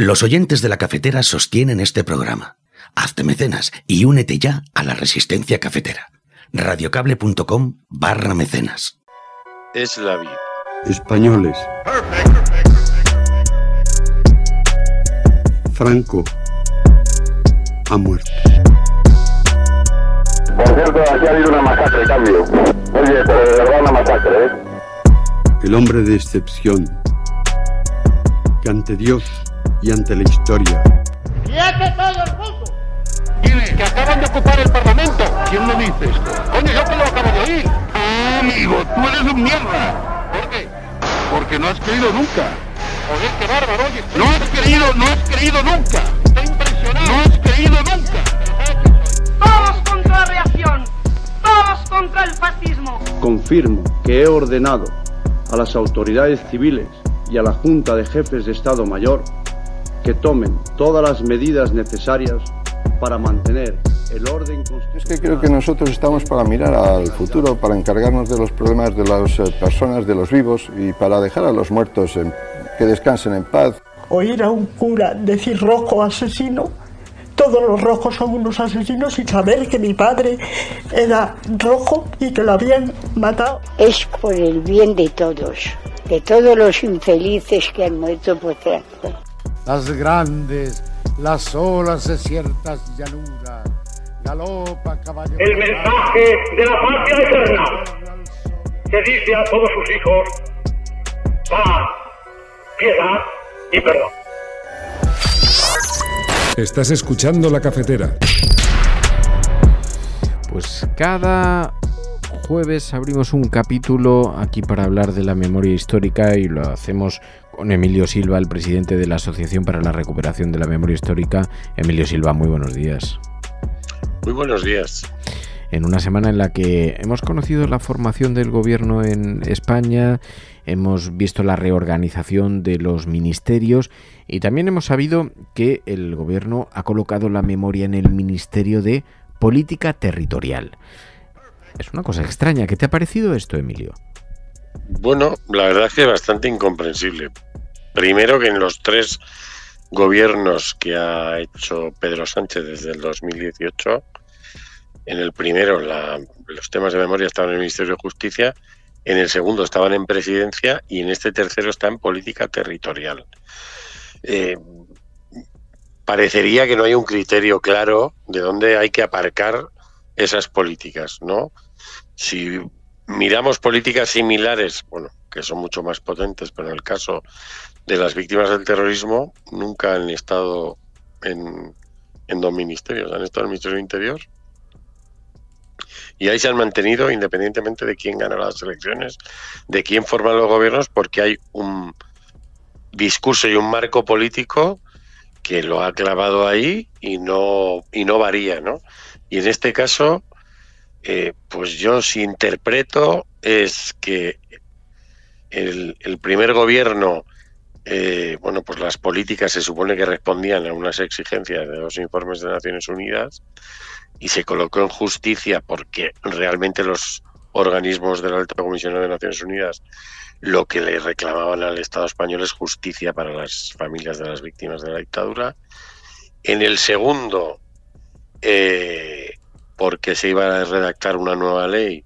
Los oyentes de la cafetera sostienen este programa. Hazte mecenas y únete ya a la resistencia cafetera. radiocable.com barra mecenas. Es la vida. Españoles. Franco ha muerto. Por cierto, aquí ha habido una masacre, cambio. Oye, pero de verdad una masacre, ¿eh? El hombre de excepción que ante Dios y ante la historia ¡Quiete todo el mundo! Que acaban de ocupar el Parlamento. ¿Quién lo dice esto? Coño, yo que lo acabo de oír. Ah, amigo, tú eres un mierda. ¿Por qué? Porque no has creído nunca. Joder, qué bárbaro, oye. No has creído, no has creído nunca. Estoy impresionado. No has creído nunca. Todos contra la reacción. Todos contra el fascismo. Confirmo que he ordenado a las autoridades civiles y a la Junta de Jefes de Estado Mayor que tomen todas las medidas necesarias para mantener el orden constitucional. Es que creo que nosotros estamos para mirar al futuro, para encargarnos de los problemas de las eh, personas, de los vivos y para dejar a los muertos en- que descansen en paz. Oír a un cura decir rojo asesino, todos los rojos son unos asesinos y saber que mi padre era rojo y que lo habían matado. Es por el bien de todos, de todos los infelices que han muerto por tráfico. Las grandes, las olas de ciertas llanuras, galopa caballo. El mensaje de la patria eterna que dice a todos sus hijos paz, piedad y perdón. Estás escuchando la cafetera. Pues cada jueves abrimos un capítulo aquí para hablar de la memoria histórica y lo hacemos con Emilio Silva, el presidente de la Asociación para la Recuperación de la Memoria Histórica. Emilio Silva, muy buenos días. Muy buenos días. En una semana en la que hemos conocido la formación del gobierno en España, hemos visto la reorganización de los ministerios y también hemos sabido que el gobierno ha colocado la memoria en el Ministerio de Política Territorial. Es una cosa extraña. ¿Qué te ha parecido esto, Emilio? Bueno, la verdad es que es bastante incomprensible. Primero que en los tres gobiernos que ha hecho Pedro Sánchez desde el 2018, en el primero los temas de memoria estaban en el Ministerio de Justicia, en el segundo estaban en Presidencia y en este tercero está en Política Territorial. Eh, parecería que no hay un criterio claro de dónde hay que aparcar esas políticas, ¿no? Si miramos políticas similares, bueno, que son mucho más potentes, pero en el caso de las víctimas del terrorismo, nunca han estado en, en dos ministerios, han estado en el Ministerio del Interior. Y ahí se han mantenido independientemente de quién gana las elecciones, de quién forma los gobiernos, porque hay un discurso y un marco político que lo ha clavado ahí y no, y no varía, ¿no? Y en este caso, eh, pues yo si interpreto es que el, el primer gobierno, eh, bueno, pues las políticas se supone que respondían a unas exigencias de los informes de Naciones Unidas y se colocó en justicia porque realmente los organismos de la Alta Comisión de Naciones Unidas lo que le reclamaban al Estado español es justicia para las familias de las víctimas de la dictadura. En el segundo, eh, porque se iba a redactar una nueva ley,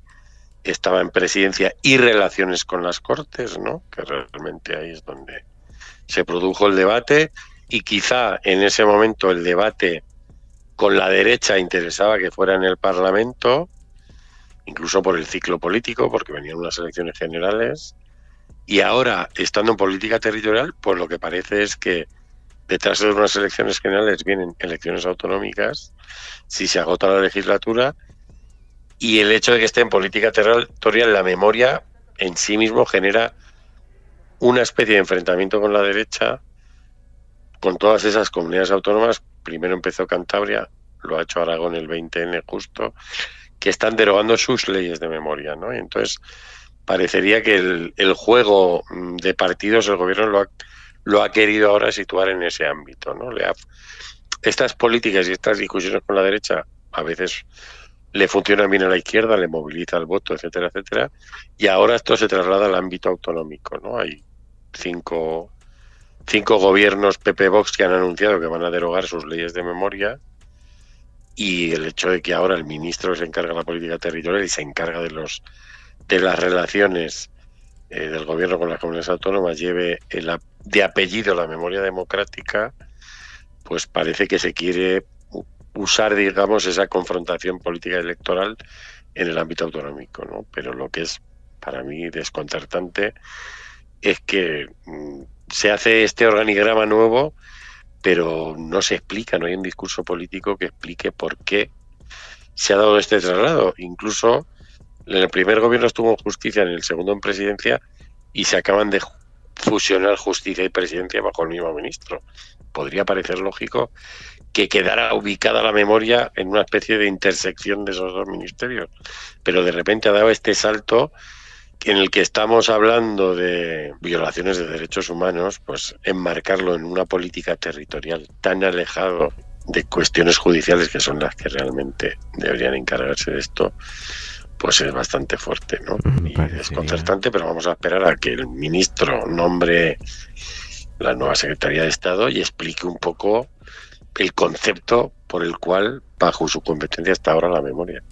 estaba en presidencia y relaciones con las Cortes, ¿no? Que realmente ahí es donde se produjo el debate y quizá en ese momento el debate con la derecha interesaba que fuera en el Parlamento, incluso por el ciclo político, porque venían unas elecciones generales. Y ahora, estando en política territorial, pues lo que parece es que detrás de unas elecciones generales vienen elecciones autonómicas, si se agota la legislatura, y el hecho de que esté en política territorial, la memoria en sí mismo genera una especie de enfrentamiento con la derecha, con todas esas comunidades autónomas. Primero empezó Cantabria, lo ha hecho Aragón el 20N justo, que están derogando sus leyes de memoria, ¿no? Y entonces parecería que el, el juego mm, de partidos, el gobierno lo ha, lo ha querido ahora situar en ese ámbito, ¿no? Le ha, estas políticas y estas discusiones con la derecha a veces le funcionan bien a la izquierda, le moviliza el voto, etcétera, etcétera, y ahora esto se traslada al ámbito autonómico, ¿no? Hay cinco cinco gobiernos PP Vox que han anunciado que van a derogar sus leyes de memoria y el hecho de que ahora el ministro se encarga de la política territorial y se encarga de los de las relaciones eh, del gobierno con las comunidades autónomas lleve el, de apellido la memoria democrática, pues parece que se quiere usar, digamos, esa confrontación política electoral en el ámbito autonómico, ¿no? Pero lo que es para mí desconcertante es que mm, se hace este organigrama nuevo, pero no se explica, no hay un discurso político que explique por qué se ha dado este traslado. Incluso en el primer gobierno estuvo justicia, en el segundo en presidencia, y se acaban de fusionar justicia y presidencia bajo el mismo ministro. Podría parecer lógico que quedara ubicada la memoria en una especie de intersección de esos dos ministerios, pero de repente ha dado este salto en el que estamos hablando de violaciones de derechos humanos, pues enmarcarlo en una política territorial tan alejado de cuestiones judiciales que son las que realmente deberían encargarse de esto, pues es bastante fuerte, ¿no? Y desconcertante, pero vamos a esperar a que el ministro nombre la nueva Secretaría de Estado y explique un poco el concepto por el cual, bajo su competencia, está ahora la memoria.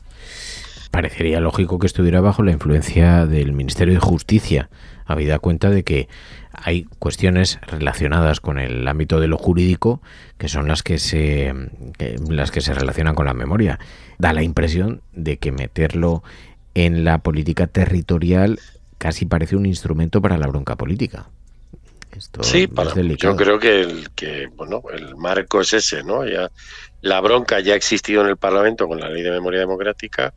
Parecería lógico que estuviera bajo la influencia del Ministerio de Justicia, habida cuenta de que hay cuestiones relacionadas con el ámbito de lo jurídico que son las que se las que se relacionan con la memoria. Da la impresión de que meterlo en la política territorial casi parece un instrumento para la bronca política. sí, yo creo que el que bueno el marco es ese, ¿no? Ya la bronca ya ha existido en el Parlamento con la Ley de Memoria Democrática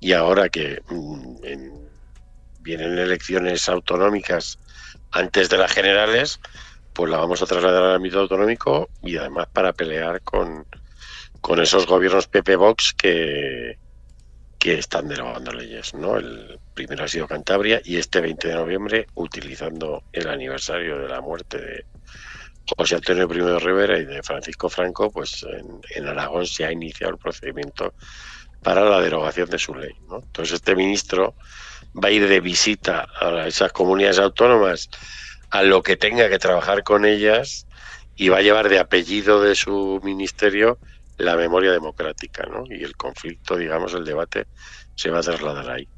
y ahora que mm, vienen elecciones autonómicas antes de las generales, pues la vamos a trasladar al ámbito autonómico y además para pelear con, con esos gobiernos PP Vox que, que están derogando leyes. ¿no? El primero ha sido Cantabria y este 20 de noviembre, utilizando el aniversario de la muerte de José Antonio I de Rivera y de Francisco Franco, pues en, en Aragón se ha iniciado el procedimiento para la derogación de su ley. ¿no? Entonces este ministro va a ir de visita a esas comunidades autónomas a lo que tenga que trabajar con ellas y va a llevar de apellido de su ministerio la memoria democrática, ¿no? Y el conflicto, digamos, el debate se va a trasladar ahí.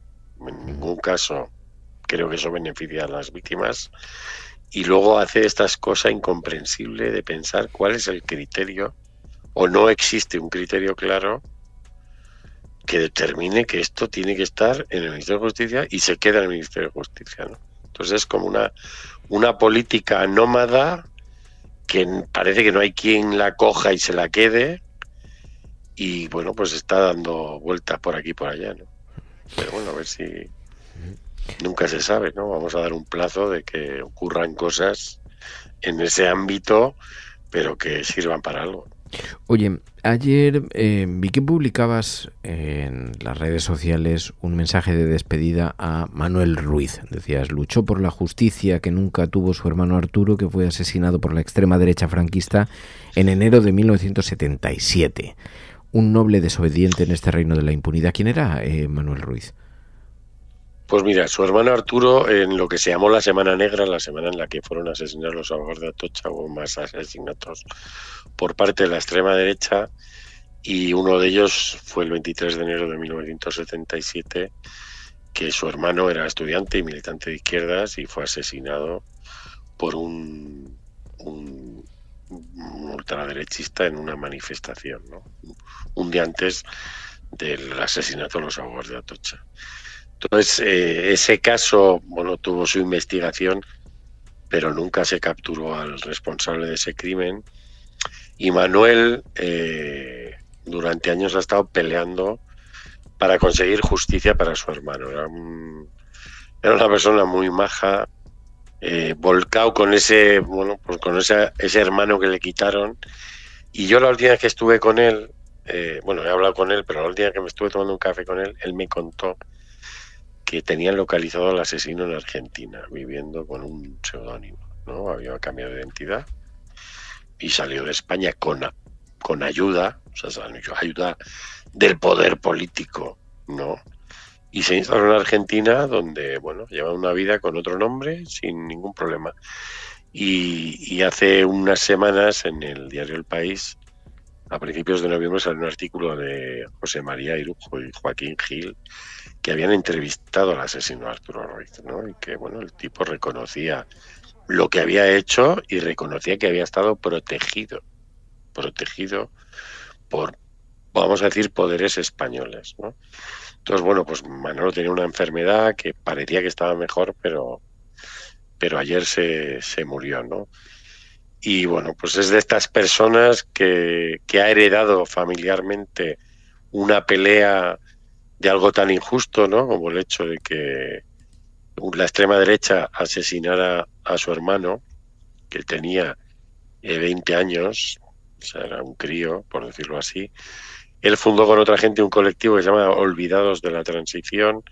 En ningún caso creo que eso beneficia a las víctimas. Y luego hace estas cosas incomprensible de pensar cuál es el criterio, o no existe un criterio claro que determine que esto tiene que estar en el Ministerio de Justicia y se queda en el Ministerio de Justicia. ¿no? Entonces es como una, una política nómada que parece que no hay quien la coja y se la quede y bueno, pues está dando vueltas por aquí y por allá. ¿no? Pero bueno, a ver si nunca se sabe, ¿no? Vamos a dar un plazo de que ocurran cosas en ese ámbito, pero que sirvan para algo. Oye, ayer eh, vi que publicabas en las redes sociales un mensaje de despedida a Manuel Ruiz. Decías, luchó por la justicia que nunca tuvo su hermano Arturo, que fue asesinado por la extrema derecha franquista en enero de 1977. Un noble desobediente en este reino de la impunidad. ¿Quién era eh, Manuel Ruiz? Pues mira, su hermano Arturo, en lo que se llamó la Semana Negra, la semana en la que fueron asesinados los abogados de Atocha, hubo más asesinatos por parte de la extrema derecha y uno de ellos fue el 23 de enero de 1977, que su hermano era estudiante y militante de izquierdas y fue asesinado por un, un, ultraderechista en una manifestación, ¿no? un día antes del asesinato de los abogados de Atocha. Entonces, eh, ese caso, bueno, tuvo su investigación, pero nunca se capturó al responsable de ese crimen. Y Manuel, eh, durante años ha estado peleando para conseguir justicia para su hermano. Era, una persona muy maja, eh, volcado con ese, bueno, pues con ese, ese hermano que le quitaron. Y yo la última vez que estuve con él, bueno, he hablado con él, pero la última vez que me estuve tomando un café con él, él me contó que tenían localizado al asesino en Argentina, viviendo con un seudónimo, ¿no? Había cambiado de identidad y salió de España con, con ayuda, o sea, ayuda del poder político, ¿no? Y se instaló en Argentina, donde, bueno, lleva una vida con otro nombre sin ningún problema. Y, hace unas semanas en el diario El País, a principios de noviembre, salió un artículo de José María Irujo y Joaquín Gil que habían entrevistado al asesino Arturo Ruiz, ¿no? Y que, bueno, el tipo reconocía lo que había hecho y reconocía que había estado protegido, protegido por, vamos a decir, poderes españoles, ¿no? Entonces, bueno, pues Manolo tenía una enfermedad que parecía que estaba mejor, pero, pero ayer se, se murió, ¿no? Y bueno, pues es de estas personas que, ha heredado familiarmente una pelea de algo tan injusto, ¿no? Como el hecho de que la extrema derecha asesinara a su hermano, que tenía 20 eh, años, o sea, era un crío, por decirlo así. Él fundó con otra gente un colectivo que se llama Olvidados de la Transición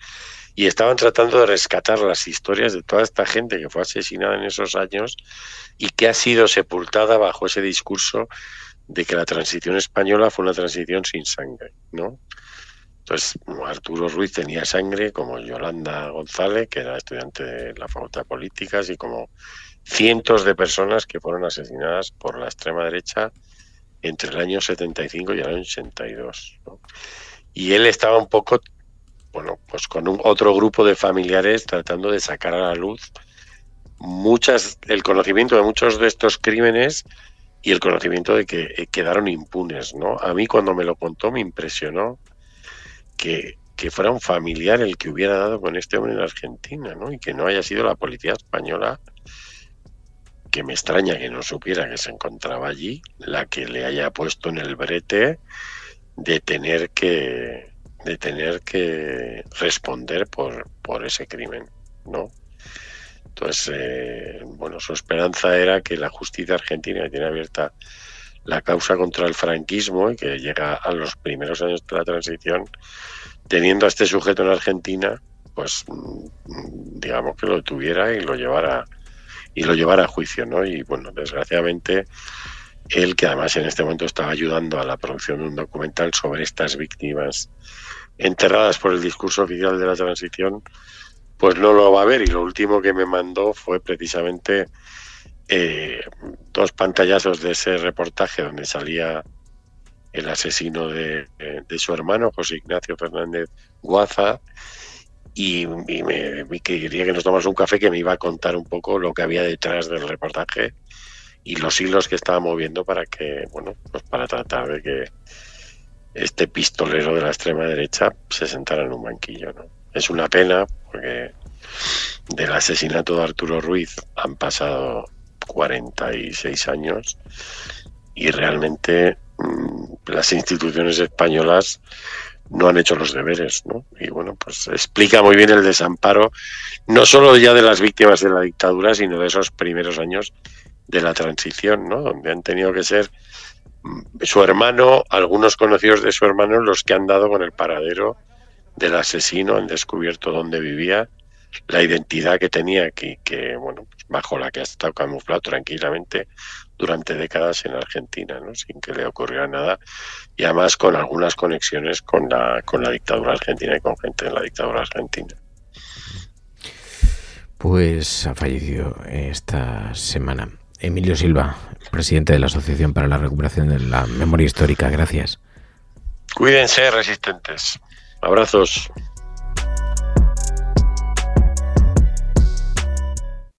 y estaban tratando de rescatar las historias de toda esta gente que fue asesinada en esos años y que ha sido sepultada bajo ese discurso de que la transición española fue una transición sin sangre, ¿no? Entonces, Arturo Ruiz tenía sangre, como Yolanda González, que era estudiante de la Facultad de Políticas, y como cientos de personas que fueron asesinadas por la extrema derecha entre el año 75 y el año 82. Y él estaba un poco, bueno, pues con un otro grupo de familiares tratando de sacar a la luz muchas, el conocimiento de muchos de estos crímenes y el conocimiento de que eh, quedaron impunes, ¿no? A mí cuando me lo contó me impresionó que, fuera un familiar el que hubiera dado con este hombre en Argentina, ¿no? Y que no haya sido la policía española, que me extraña que no supiera que se encontraba allí, la que le haya puesto en el brete de tener que de tener que responder por, por ese crimen, ¿no? Entonces, eh, bueno, su esperanza era que la justicia argentina, que tiene abierta la causa contra el franquismo y que llega a los primeros años de la transición, teniendo a este sujeto en Argentina, pues mm, digamos que lo tuviera y lo llevara y lo llevara a juicio, ¿no? Y bueno, desgraciadamente él, que además en este momento estaba ayudando a la producción de un documental sobre estas víctimas enterradas por el discurso oficial de la transición, pues no lo va a ver. Y lo último que me mandó fue precisamente eh, dos pantallazos de ese reportaje donde salía el asesino de, su hermano, José Ignacio Fernández Guaza, y, me, quería que nos tomamos un café que me iba a contar un poco lo que había detrás del reportaje y los hilos que estaba moviendo para que, bueno, pues para tratar de que este pistolero de la extrema derecha se sentara en un banquillo, ¿no? Es una pena porque del asesinato de Arturo Ruiz han pasado 46 años y realmente mm, las instituciones españolas no han hecho los deberes, ¿no? Y bueno, pues explica muy bien el desamparo, no solo ya de las víctimas de la dictadura, sino de esos primeros años de la transición, ¿no? Donde han tenido que ser su hermano, algunos conocidos de su hermano, los que han dado con el paradero del asesino, han descubierto dónde vivía la identidad que tenía que, que bueno, bajo la que ha estado camuflado tranquilamente durante décadas en Argentina, ¿no? sin que le ocurriera nada, y además con algunas conexiones con la, con la dictadura argentina y con gente en la dictadura argentina. Pues ha fallecido esta semana. Emilio Silva, presidente de la Asociación para la Recuperación de la Memoria Histórica. Gracias. Cuídense, resistentes. Abrazos.